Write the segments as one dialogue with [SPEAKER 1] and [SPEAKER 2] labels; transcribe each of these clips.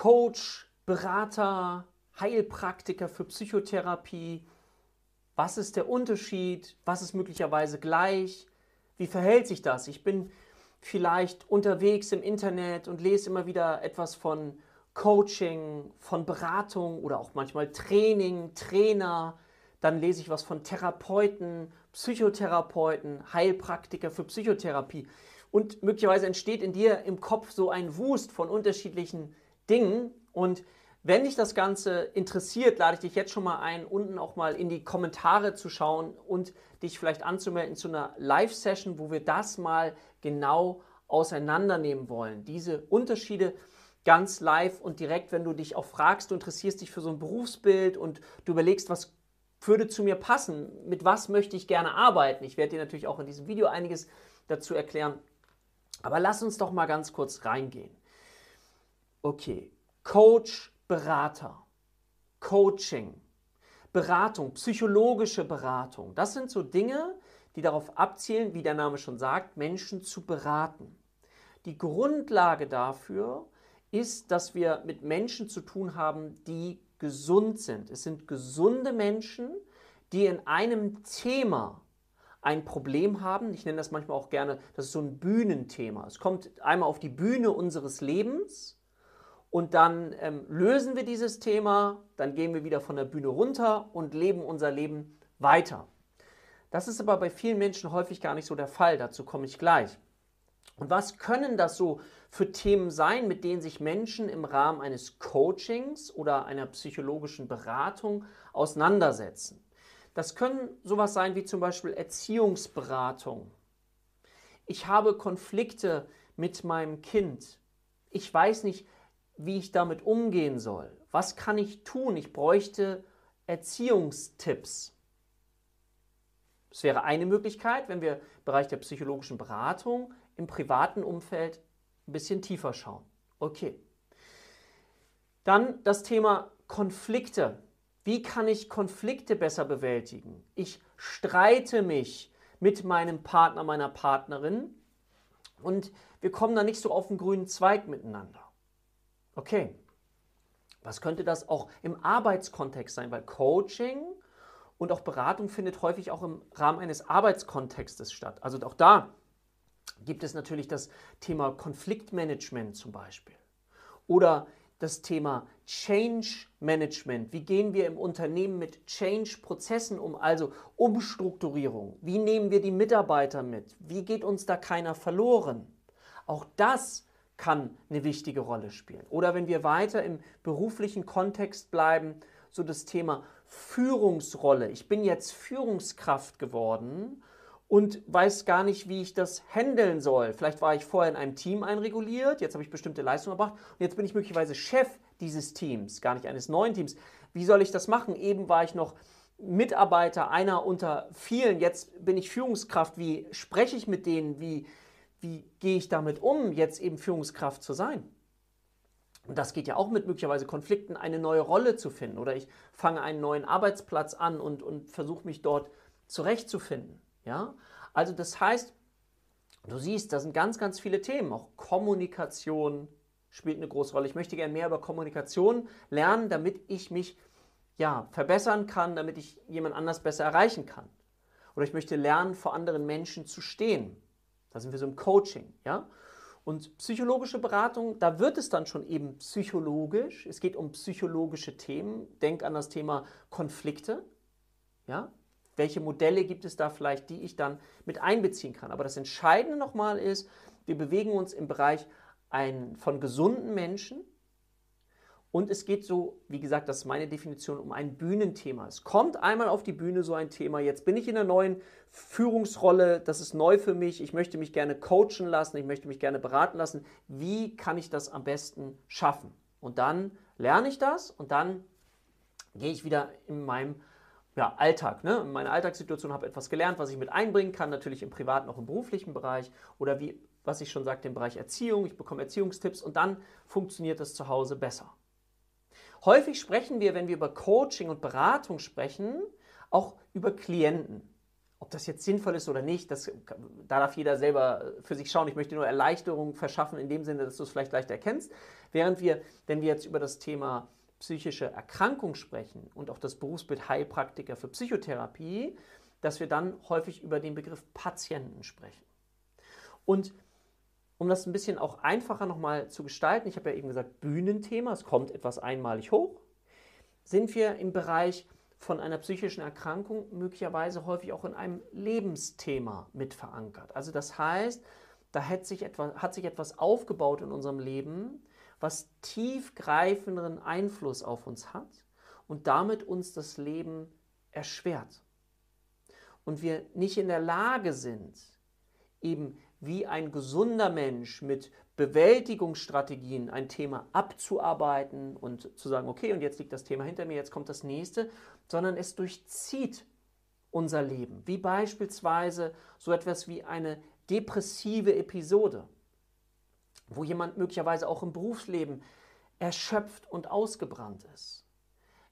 [SPEAKER 1] Coach, Berater, Heilpraktiker für Psychotherapie. Was ist der Unterschied? Was ist möglicherweise gleich? Wie verhält sich das? Ich bin vielleicht unterwegs im Internet und lese immer wieder etwas von Coaching, von Beratung oder auch manchmal Training, Trainer. Dann lese ich was von Therapeuten, Psychotherapeuten, Heilpraktiker für Psychotherapie. Und möglicherweise entsteht in dir im Kopf so ein Wust von unterschiedlichen Dingen. Und wenn dich das Ganze interessiert, lade ich dich jetzt schon mal ein, unten auch mal in die Kommentare zu schauen und dich vielleicht anzumelden zu einer Live-Session, wo wir das mal genau auseinandernehmen wollen. Diese Unterschiede ganz live und direkt, wenn du dich auch fragst, du interessierst dich für so ein Berufsbild und du überlegst, was würde zu mir passen, mit was möchte ich gerne arbeiten. Ich werde dir natürlich auch in diesem Video einiges dazu erklären. Aber lass uns doch mal ganz kurz reingehen. Okay, Coach, Berater, Coaching, Beratung, psychologische Beratung, das sind so Dinge, die darauf abzielen, wie der Name schon sagt, Menschen zu beraten. Die Grundlage dafür ist, dass wir mit Menschen zu tun haben, die gesund sind. Es sind gesunde Menschen, die in einem Thema ein Problem haben. Ich nenne das manchmal auch gerne, das ist so ein Bühnenthema. Es kommt einmal auf die Bühne unseres Lebens und dann ähm, lösen wir dieses Thema, dann gehen wir wieder von der Bühne runter und leben unser Leben weiter. Das ist aber bei vielen Menschen häufig gar nicht so der Fall. Dazu komme ich gleich. Und was können das so für Themen sein, mit denen sich Menschen im Rahmen eines Coachings oder einer psychologischen Beratung auseinandersetzen? Das können sowas sein wie zum Beispiel Erziehungsberatung. Ich habe Konflikte mit meinem Kind. Ich weiß nicht, wie ich damit umgehen soll. Was kann ich tun? Ich bräuchte Erziehungstipps. Das wäre eine Möglichkeit, wenn wir im Bereich der psychologischen Beratung im privaten Umfeld ein bisschen tiefer schauen. Okay. Dann das Thema Konflikte. Wie kann ich Konflikte besser bewältigen? Ich streite mich mit meinem Partner, meiner Partnerin und wir kommen da nicht so auf den grünen Zweig miteinander. Okay, was könnte das auch im Arbeitskontext sein? Weil Coaching und auch Beratung findet häufig auch im Rahmen eines Arbeitskontextes statt. Also auch da gibt es natürlich das Thema Konfliktmanagement zum Beispiel. Oder das Thema Change Management. Wie gehen wir im Unternehmen mit Change-Prozessen um? Also Umstrukturierung. Wie nehmen wir die Mitarbeiter mit? Wie geht uns da keiner verloren? Auch das kann eine wichtige Rolle spielen. Oder wenn wir weiter im beruflichen Kontext bleiben, so das Thema Führungsrolle. Ich bin jetzt Führungskraft geworden und weiß gar nicht, wie ich das handeln soll. Vielleicht war ich vorher in einem Team einreguliert, jetzt habe ich bestimmte Leistungen erbracht und jetzt bin ich möglicherweise Chef dieses Teams, gar nicht eines neuen Teams. Wie soll ich das machen? Eben war ich noch Mitarbeiter, einer unter vielen, jetzt bin ich Führungskraft. Wie spreche ich mit denen? Wie, wie gehe ich damit um, jetzt eben Führungskraft zu sein? Und das geht ja auch mit möglicherweise Konflikten, eine neue Rolle zu finden. Oder ich fange einen neuen Arbeitsplatz an und, und versuche mich dort zurechtzufinden. Ja? Also das heißt, du siehst, da sind ganz, ganz viele Themen. Auch Kommunikation spielt eine große Rolle. Ich möchte gerne mehr über Kommunikation lernen, damit ich mich ja, verbessern kann, damit ich jemand anders besser erreichen kann. Oder ich möchte lernen, vor anderen Menschen zu stehen. Da sind wir so im Coaching. Ja? Und psychologische Beratung, da wird es dann schon eben psychologisch. Es geht um psychologische Themen. Denk an das Thema Konflikte. Ja? welche Modelle gibt es da vielleicht, die ich dann mit einbeziehen kann. Aber das Entscheidende nochmal ist, wir bewegen uns im Bereich ein, von gesunden Menschen und es geht so, wie gesagt, das ist meine Definition, um ein Bühnenthema. Es kommt einmal auf die Bühne so ein Thema. Jetzt bin ich in einer neuen Führungsrolle, das ist neu für mich. Ich möchte mich gerne coachen lassen, ich möchte mich gerne beraten lassen. Wie kann ich das am besten schaffen? Und dann lerne ich das und dann gehe ich wieder in meinem ja, Alltag, ne? in meiner Alltagssituation habe etwas gelernt, was ich mit einbringen kann, natürlich im privaten, auch im beruflichen Bereich oder wie, was ich schon sagte, im Bereich Erziehung. Ich bekomme Erziehungstipps und dann funktioniert das zu Hause besser. Häufig sprechen wir, wenn wir über Coaching und Beratung sprechen, auch über Klienten. Ob das jetzt sinnvoll ist oder nicht, das, da darf jeder selber für sich schauen. Ich möchte nur Erleichterung verschaffen in dem Sinne, dass du es vielleicht leicht erkennst. Während wir, wenn wir jetzt über das Thema psychische Erkrankung sprechen und auch das Berufsbild Heilpraktiker für Psychotherapie, dass wir dann häufig über den Begriff Patienten sprechen. Und um das ein bisschen auch einfacher nochmal zu gestalten, ich habe ja eben gesagt, Bühnenthema, es kommt etwas einmalig hoch, sind wir im Bereich von einer psychischen Erkrankung möglicherweise häufig auch in einem Lebensthema mit verankert. Also das heißt, da hat sich, etwas, hat sich etwas aufgebaut in unserem Leben, was tiefgreifenderen Einfluss auf uns hat und damit uns das Leben erschwert. Und wir nicht in der Lage sind, eben wie ein gesunder Mensch mit Bewältigungsstrategien ein Thema abzuarbeiten und zu sagen, okay, und jetzt liegt das Thema hinter mir, jetzt kommt das nächste, sondern es durchzieht unser Leben. Wie beispielsweise so etwas wie eine depressive Episode wo jemand möglicherweise auch im Berufsleben erschöpft und ausgebrannt ist.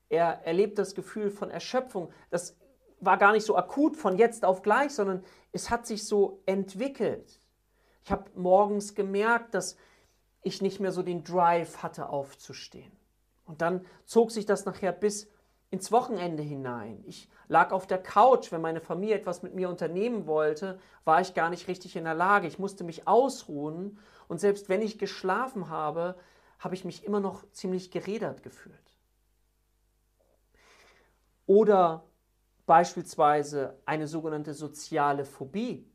[SPEAKER 1] Er erlebt das Gefühl von Erschöpfung. Das war gar nicht so akut von jetzt auf gleich, sondern es hat sich so entwickelt. Ich habe morgens gemerkt, dass ich nicht mehr so den Drive hatte, aufzustehen. Und dann zog sich das nachher bis ins Wochenende hinein. Ich lag auf der Couch, wenn meine Familie etwas mit mir unternehmen wollte, war ich gar nicht richtig in der Lage. Ich musste mich ausruhen und selbst wenn ich geschlafen habe, habe ich mich immer noch ziemlich gerädert gefühlt. Oder beispielsweise eine sogenannte soziale Phobie.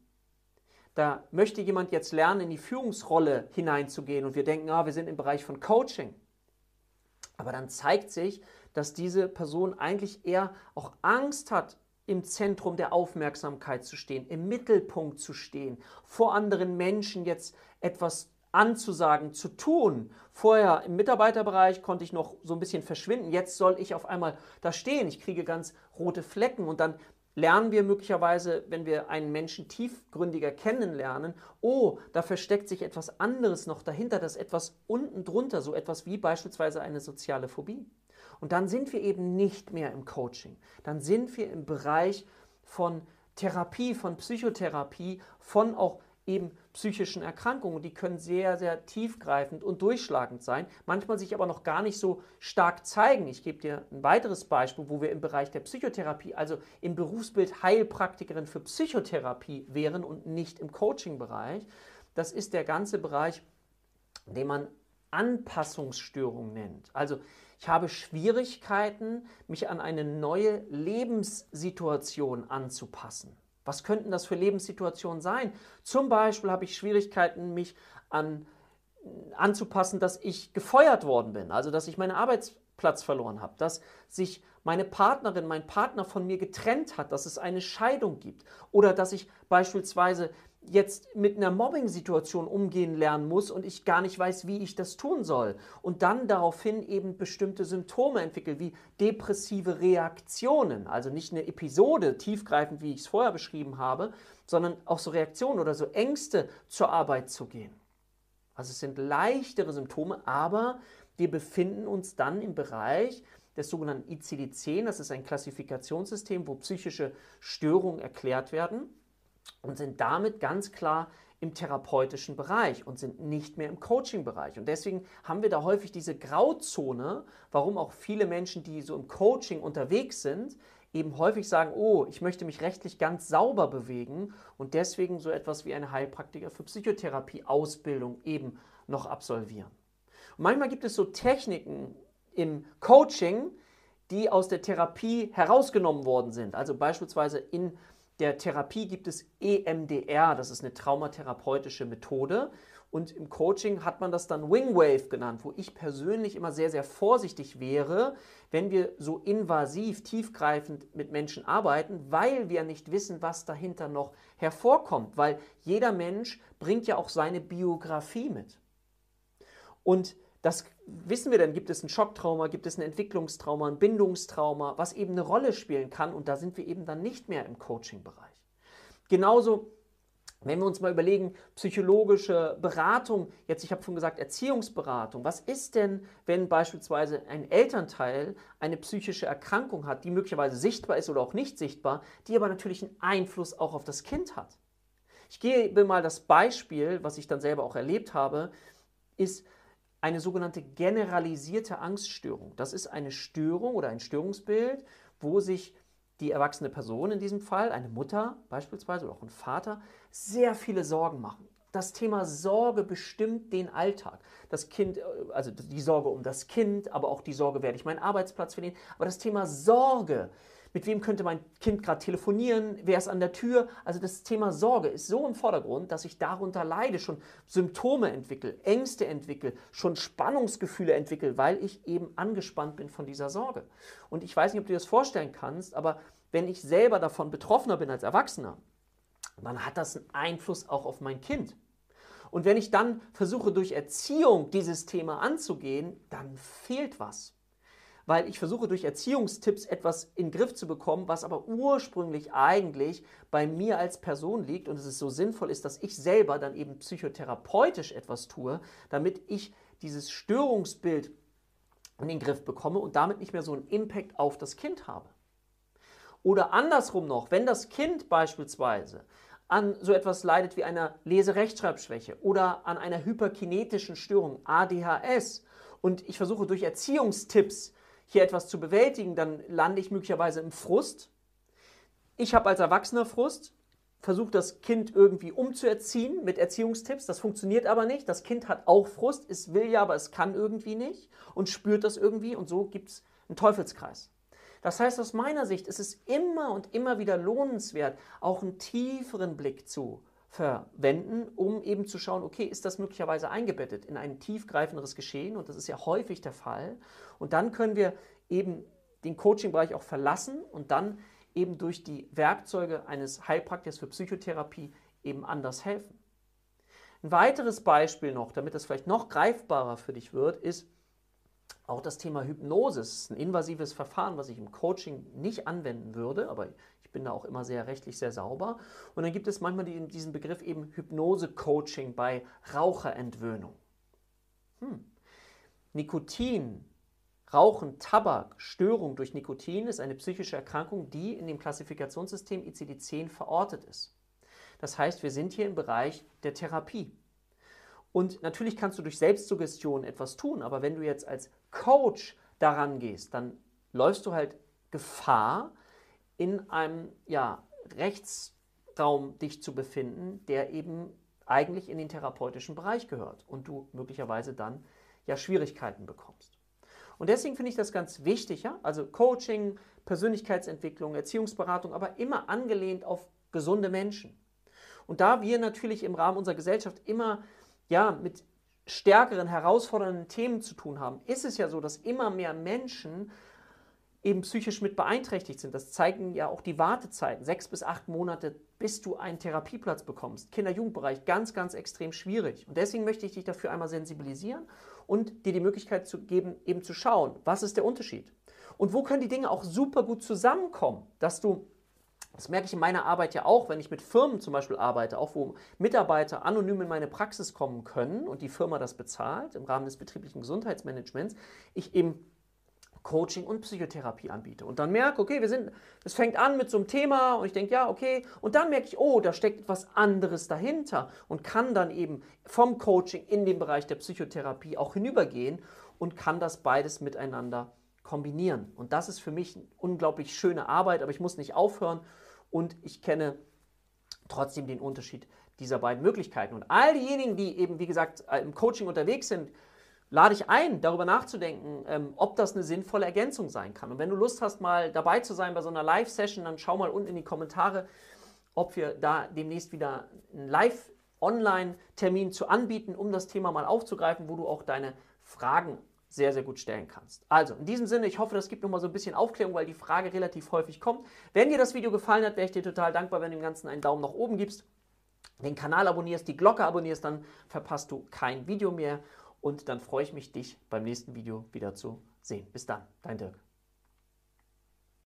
[SPEAKER 1] Da möchte jemand jetzt lernen, in die Führungsrolle hineinzugehen und wir denken, ah, wir sind im Bereich von Coaching. Aber dann zeigt sich, dass diese Person eigentlich eher auch Angst hat, im Zentrum der Aufmerksamkeit zu stehen, im Mittelpunkt zu stehen, vor anderen Menschen jetzt etwas anzusagen, zu tun. Vorher im Mitarbeiterbereich konnte ich noch so ein bisschen verschwinden. Jetzt soll ich auf einmal da stehen. Ich kriege ganz rote Flecken und dann lernen wir möglicherweise, wenn wir einen Menschen tiefgründiger kennenlernen, oh, da versteckt sich etwas anderes noch dahinter, das etwas unten drunter, so etwas wie beispielsweise eine soziale Phobie. Und dann sind wir eben nicht mehr im Coaching. Dann sind wir im Bereich von Therapie, von Psychotherapie, von auch eben psychischen Erkrankungen. Die können sehr, sehr tiefgreifend und durchschlagend sein, manchmal sich aber noch gar nicht so stark zeigen. Ich gebe dir ein weiteres Beispiel, wo wir im Bereich der Psychotherapie, also im Berufsbild Heilpraktikerin für Psychotherapie wären und nicht im Coaching-Bereich. Das ist der ganze Bereich, den man Anpassungsstörung nennt. Also ich habe Schwierigkeiten, mich an eine neue Lebenssituation anzupassen. Was könnten das für Lebenssituationen sein? Zum Beispiel habe ich Schwierigkeiten, mich an, anzupassen, dass ich gefeuert worden bin, also dass ich meinen Arbeitsplatz verloren habe, dass sich meine Partnerin, mein Partner von mir getrennt hat, dass es eine Scheidung gibt oder dass ich beispielsweise jetzt mit einer Mobbing-Situation umgehen lernen muss und ich gar nicht weiß, wie ich das tun soll. Und dann daraufhin eben bestimmte Symptome entwickelt, wie depressive Reaktionen. Also nicht eine Episode, tiefgreifend, wie ich es vorher beschrieben habe, sondern auch so Reaktionen oder so Ängste, zur Arbeit zu gehen. Also es sind leichtere Symptome, aber wir befinden uns dann im Bereich des sogenannten ICD-10. Das ist ein Klassifikationssystem, wo psychische Störungen erklärt werden und sind damit ganz klar im therapeutischen Bereich und sind nicht mehr im Coaching-Bereich. Und deswegen haben wir da häufig diese Grauzone, warum auch viele Menschen, die so im Coaching unterwegs sind, eben häufig sagen, oh, ich möchte mich rechtlich ganz sauber bewegen und deswegen so etwas wie eine Heilpraktiker für Psychotherapie-Ausbildung eben noch absolvieren. Und manchmal gibt es so Techniken im Coaching, die aus der Therapie herausgenommen worden sind. Also beispielsweise in der Therapie gibt es EMDR, das ist eine traumatherapeutische Methode. Und im Coaching hat man das dann Wingwave genannt, wo ich persönlich immer sehr, sehr vorsichtig wäre, wenn wir so invasiv, tiefgreifend mit Menschen arbeiten, weil wir nicht wissen, was dahinter noch hervorkommt. Weil jeder Mensch bringt ja auch seine Biografie mit. Und das wissen wir dann, gibt es ein Schocktrauma, gibt es ein Entwicklungstrauma, ein Bindungstrauma, was eben eine Rolle spielen kann und da sind wir eben dann nicht mehr im Coaching-Bereich. Genauso Wenn wir uns mal überlegen, psychologische Beratung, jetzt ich habe schon gesagt Erziehungsberatung, was ist denn, wenn beispielsweise ein Elternteil eine psychische Erkrankung hat, die möglicherweise sichtbar ist oder auch nicht sichtbar, die aber natürlich einen Einfluss auch auf das Kind hat? Ich gebe mal das Beispiel, was ich dann selber auch erlebt habe, ist eine sogenannte generalisierte Angststörung. Das ist eine Störung oder ein Störungsbild, wo sich die erwachsene Person in diesem Fall, eine Mutter beispielsweise oder auch ein Vater, sehr viele Sorgen machen. Das Thema Sorge bestimmt den Alltag. Das Kind, äh, also die Sorge um das Kind, aber auch die Sorge, werde ich meinen Arbeitsplatz verlieren. Aber das Thema Sorge mit wem könnte mein Kind gerade telefonieren, wer ist an der Tür. Also das Thema Sorge ist so im Vordergrund, dass ich darunter leide, schon Symptome entwickle, Ängste entwickle, schon Spannungsgefühle entwickle, weil ich eben angespannt bin von dieser Sorge. Und ich weiß nicht, ob du dir das vorstellen kannst, aber wenn ich selber davon betroffener bin als Erwachsener, dann hat das einen Einfluss auch auf mein Kind. Und wenn ich dann versuche, durch Erziehung dieses Thema anzugehen, dann fehlt was weil ich versuche durch Erziehungstipps etwas in den Griff zu bekommen, was aber ursprünglich eigentlich bei mir als Person liegt und es ist so sinnvoll ist, dass ich selber dann eben psychotherapeutisch etwas tue, damit ich dieses Störungsbild in den Griff bekomme und damit nicht mehr so einen Impact auf das Kind habe. Oder andersrum noch, wenn das Kind beispielsweise an so etwas leidet wie einer Leserechtschreibschwäche oder an einer hyperkinetischen Störung, ADHS, und ich versuche durch Erziehungstipps hier etwas zu bewältigen, dann lande ich möglicherweise im Frust. Ich habe als Erwachsener Frust, versuche das Kind irgendwie umzuerziehen mit Erziehungstipps. Das funktioniert aber nicht. Das Kind hat auch Frust, es will ja, aber es kann irgendwie nicht und spürt das irgendwie und so gibt es einen Teufelskreis. Das heißt, aus meiner Sicht ist es immer und immer wieder lohnenswert, auch einen tieferen Blick zu verwenden, um eben zu schauen, okay, ist das möglicherweise eingebettet in ein tiefgreifenderes Geschehen? Und das ist ja häufig der Fall. Und dann können wir eben den Coaching-Bereich auch verlassen und dann eben durch die Werkzeuge eines Heilpraktikers für Psychotherapie eben anders helfen. Ein weiteres Beispiel noch, damit das vielleicht noch greifbarer für dich wird, ist auch das Thema Hypnose. Das ist ein invasives Verfahren, was ich im Coaching nicht anwenden würde, aber ich bin da auch immer sehr rechtlich sehr sauber. Und dann gibt es manchmal die, diesen Begriff eben Hypnose-Coaching bei Raucherentwöhnung. Hm. Nikotin, Rauchen, Tabak, Störung durch Nikotin ist eine psychische Erkrankung, die in dem Klassifikationssystem ICD-10 verortet ist. Das heißt, wir sind hier im Bereich der Therapie. Und natürlich kannst du durch Selbstsuggestion etwas tun, aber wenn du jetzt als Coach daran gehst, dann läufst du halt Gefahr, in einem ja, Rechtsraum dich zu befinden, der eben eigentlich in den therapeutischen Bereich gehört und du möglicherweise dann ja Schwierigkeiten bekommst. Und deswegen finde ich das ganz wichtig, ja? also Coaching, Persönlichkeitsentwicklung, Erziehungsberatung, aber immer angelehnt auf gesunde Menschen. Und da wir natürlich im Rahmen unserer Gesellschaft immer ja, mit stärkeren, herausfordernden Themen zu tun haben, ist es ja so, dass immer mehr Menschen eben psychisch mit beeinträchtigt sind. Das zeigen ja auch die Wartezeiten. Sechs bis acht Monate, bis du einen Therapieplatz bekommst. Kinder-Jugendbereich ganz, ganz extrem schwierig. Und deswegen möchte ich dich dafür einmal sensibilisieren und dir die Möglichkeit zu geben, eben zu schauen, was ist der Unterschied. Und wo können die Dinge auch super gut zusammenkommen, dass du das merke ich in meiner Arbeit ja auch, wenn ich mit Firmen zum Beispiel arbeite, auch wo Mitarbeiter anonym in meine Praxis kommen können und die Firma das bezahlt im Rahmen des betrieblichen Gesundheitsmanagements, ich eben Coaching und Psychotherapie anbiete. Und dann merke, okay, wir sind, es fängt an mit so einem Thema und ich denke, ja, okay. Und dann merke ich, oh, da steckt etwas anderes dahinter und kann dann eben vom Coaching in den Bereich der Psychotherapie auch hinübergehen und kann das beides miteinander kombinieren. Und das ist für mich eine unglaublich schöne Arbeit, aber ich muss nicht aufhören und ich kenne trotzdem den Unterschied dieser beiden Möglichkeiten. Und all diejenigen, die eben, wie gesagt, im Coaching unterwegs sind, lade ich ein, darüber nachzudenken, ähm, ob das eine sinnvolle Ergänzung sein kann. Und wenn du Lust hast, mal dabei zu sein bei so einer Live-Session, dann schau mal unten in die Kommentare, ob wir da demnächst wieder einen Live-Online-Termin zu anbieten, um das Thema mal aufzugreifen, wo du auch deine Fragen sehr, sehr gut stellen kannst. Also, in diesem Sinne, ich hoffe, das gibt nochmal so ein bisschen Aufklärung, weil die Frage relativ häufig kommt. Wenn dir das Video gefallen hat, wäre ich dir total dankbar, wenn du dem Ganzen einen Daumen nach oben gibst, den Kanal abonnierst, die Glocke abonnierst, dann verpasst du kein Video mehr und dann freue ich mich, dich beim nächsten Video wieder zu sehen. Bis dann, dein Dirk.